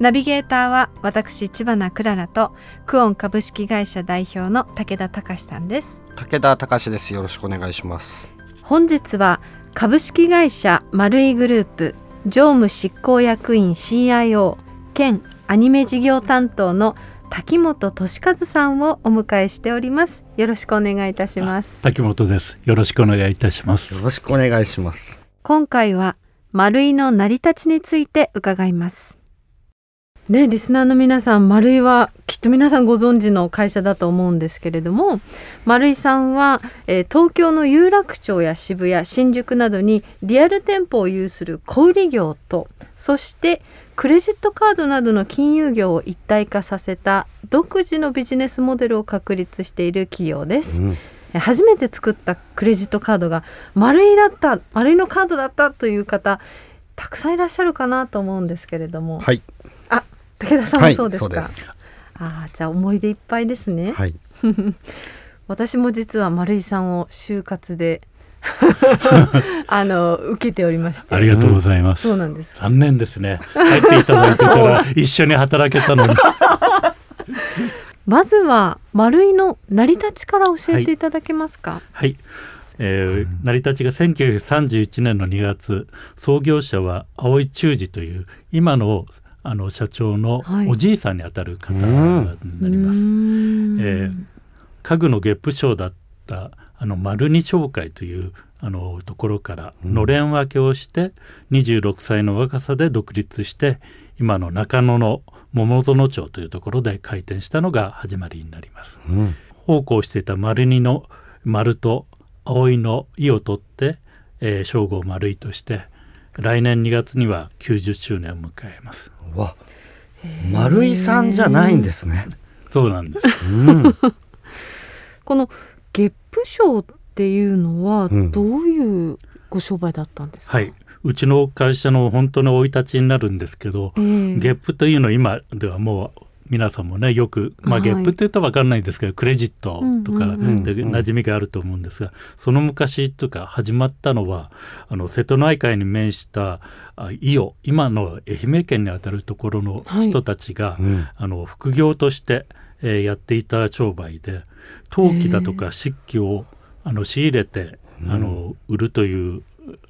ナビゲーターは私千葉なクララとクオン株式会社代表の武田隆さんです。武田隆です。よろしくお願いします。本日は株式会社丸井グループ常務執行役員 CIO 兼アニメ事業担当の滝本俊和さんをお迎えしております。よろしくお願いいたします。滝本です。よろしくお願いいたします。よろしくお願いします。今回は丸井の成り立ちについて伺いますね、リスナーの皆さん丸井はきっと皆さんご存知の会社だと思うんですけれども丸井さんは、えー、東京の有楽町や渋谷新宿などにリアル店舗を有する小売業とそしてクレジットカードなどの金融業を一体化させた独自のビジネスモデルを確立している企業です。うん。初めて作ったクレジットカードが丸いだった丸いのカードだったという方たくさんいらっしゃるかなと思うんですけれども、はい、あ武田さんもそうですか、はい、あじゃあ思い出いっぱいですね、はい、私も実は丸井さんを就活で あの受けておりまして。ありがとうございます、そうなんです。残念ですね。入っていただいてたら一緒に働けたのに。まずは丸井の成り立ちから教えていただけますか。はい、はい。えー、成り立ちが1931年の2月創業者は青井忠治という今のあの社長のおじいさんにあたる方になります。はい、えー、家具の月賦賞だったあの丸二商会というあのところからのれん分けをして、うん、26歳の若さで独立して今の中野の桃園町というところで開店したのが始まりになります。うん、奉公していた丸二の丸と葵の「意を取って、えー、称号丸いとして来年2月には90周年を迎えます。わ丸井さんじゃないんですね。そうなんです。うん、この月賦賞っていうのはどういうご商売だったんですか？うん、はい。うちの会社の本当の生い立ちになるんですけど、えー、月賦というのは今ではもう皆さんもねよく、まあ、ゲップって言うと分かんないんですけど、はい、クレジットとかで馴染みがあると思うんですが、その昔とか始まったのはあの瀬戸内海に面した伊予今の愛媛県にあたるところの人たちが、はいあの副業として、えー、やっていた商売で陶器だとか漆器をあの仕入れて、あの売るという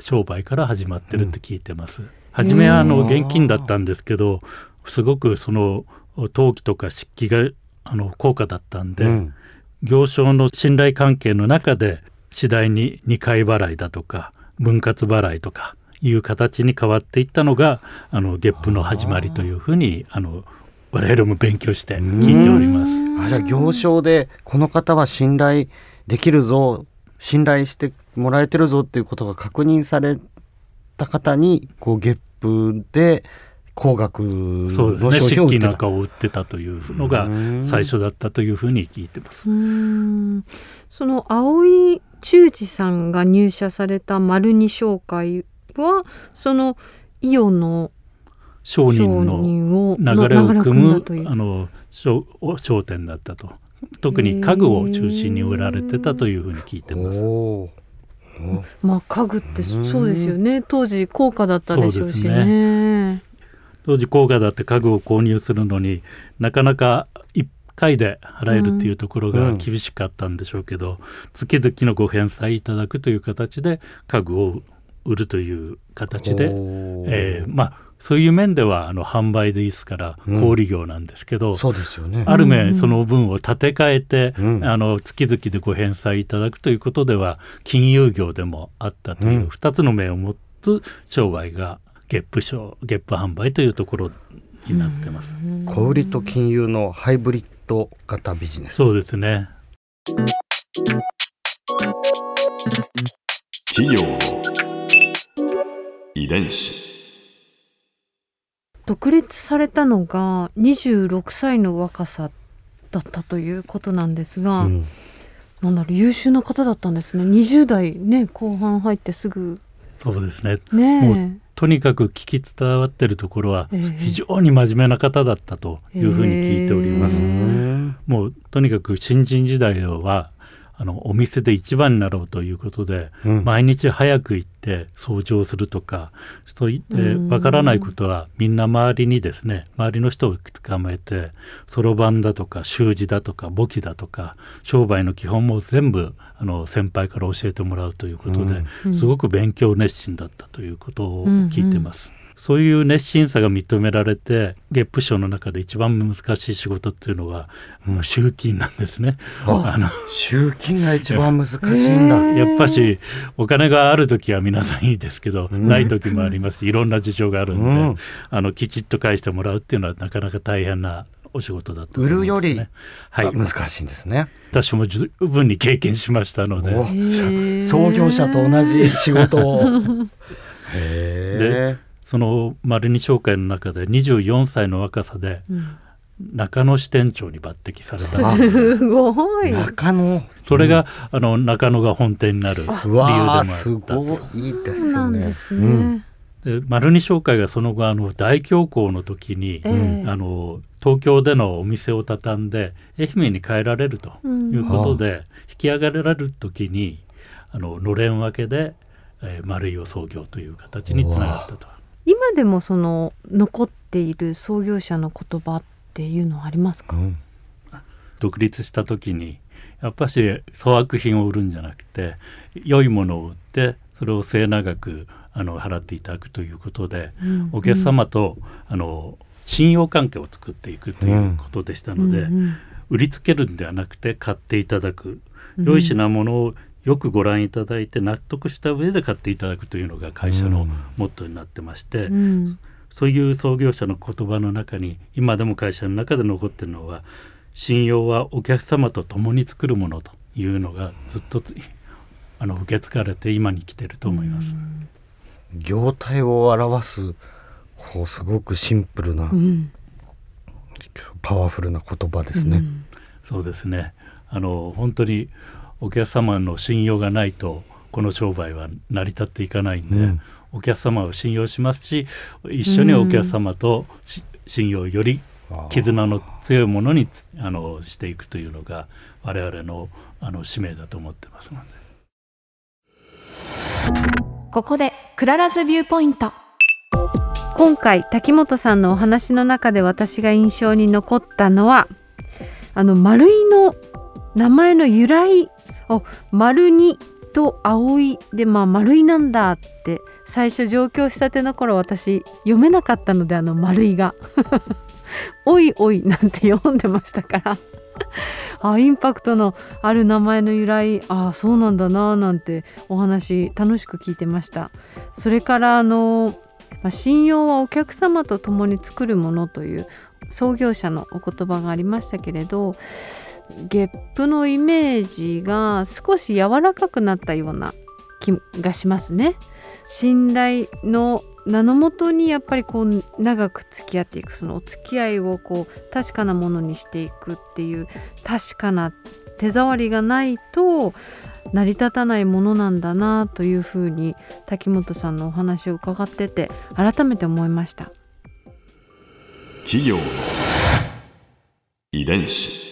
商売から始まってるって聞いてます。初めはあの現金だったんですけどすごくその陶器とか漆器があの高価だったんで、うん、行商の信頼関係の中で次第に2回払いだとか分割払いとかいう形に変わっていったのがあの月賦の始まりというふうにあの我々も勉強して聞いております。あじゃあ行商でこの方は信頼できるぞ信頼してもらえてるぞっていうことが確認された方にこう月賦で高額そうですね。漆器なんかを売ってたというのが最初だったというふうに聞いてます。その青井忠治さんが入社された丸二商会はそのイオの商人の流れを組むあの商商店だったと。特に家具を中心に売られてたというふうに聞いてます。まあ家具ってそうですよね。当時高価だったでしょうしね。当時高価だって家具を購入するのになかなか1回で払えるっていうところが厳しかったんでしょうけど、うん、月々のご返済いただくという形で家具を売るという形で、えー、まあそういう面ではあの販売でいいですから小売業なんですけど、うん、そうですよね、ある面その分を立て替えて、うん、あの月々でご返済いただくということでは金融業でもあったという2つの面を持つ商売がゲップ賞ゲップ販売というところになってます。小売と金融のハイブリッド型ビジネス。そうですね。企業の遺伝子。独立されたのが26歳の若さだったということなんですが、うん、なんだろう優秀な方だったんですね。20代ね後半入ってすぐ。そうですね。ねとにかく聞き伝わってるところは非常に真面目な方だったというふうに聞いております。えー、もうとにかく新人時代はあのお店で一番になろうということで、うん、毎日早く行って掃除をするとかそういってわからないことはみんな周りにですね周りの人を捕まえてそろばんだとか習字だとか簿記だとか商売の基本も全部あの先輩から教えてもらうということで、うん、すごく勉強熱心だったということを聞いてます。うんうんそういう熱心さが認められて月プ賞の中で一番難しい仕事っていうのは、うん、集金なんですね。あの集金が一番難しいんだ。やっぱしお金がある時は皆さんいいですけど、うん、ない時もありますいろんな事情があるんで、うん、あのきちっと返してもらうっていうのはなかなか大変なお仕事だと、ね、売るより、はい、難しいんですね。私も十分に経験しましたので。創業者と同じ仕事を。へえ。その丸二商会の中で24歳の若さで、中野支店長に抜擢された。すごい。中野？それが、あの中野が本店になる理由でもあった。すごいいいですね。で丸二商会がその後あの大恐慌の時に、えー、あの東京でのお店を畳んで愛媛に帰られるということで、うん、引き上げられる時にあののれん分けで、えー、丸井を創業という形につながったと。今でもその残っている創業者の言葉っていうのはありますか、うん、独立した時にやっぱし粗悪品を売るんじゃなくて良いものを売ってそれを末永くあの払っていただくということで、うん、お客様と、あの信用関係を作っていくということでしたので、うんうん、売りつけるんではなくて買っていただく。良い品物をよくご覧いただいて納得した上で買っていただくというのが会社のモットーになってまして、うん、そういう創業者の言葉の中に今でも会社の中で残ってるのは信用はお客様と共に作るものというのがずっと あの受け継がれて今に来てると思います。うん、業態を表すこうすごくシンプルな、うん、パワフルな言葉ですね。そうですね。あの本当にお客様の信用がないとこの商売は成り立っていかないんで、うん、お客様を信用しますし一緒にお客様と信用をより絆の強いものにあのしていくというのが我々のあの使命だと思ってますので。ここで Clara's viewpoint。今回滝本さんのお話の中で私が印象に残ったのはあのマルイの名前の由来お丸にと葵でまあ丸いなんだって最初上京したての頃私読めなかったのであの丸いが。おいおいなんて読んでましたから。あインパクトのある名前の由来。ああそうなんだななんてお話楽しく聞いてました。それからあの、まあ、信用はお客様と共に作るものという創業者のお言葉がありましたけれどゲップのイメージが少し柔らかくなったような気がしますね。信頼の名のもとにやっぱりこう長く付き合っていくそのお付き合いをこう確かなものにしていくっていう確かな手触りがないと成り立たないものなんだなというふうに滝本さんのお話を伺ってて改めて思いました企業遺伝子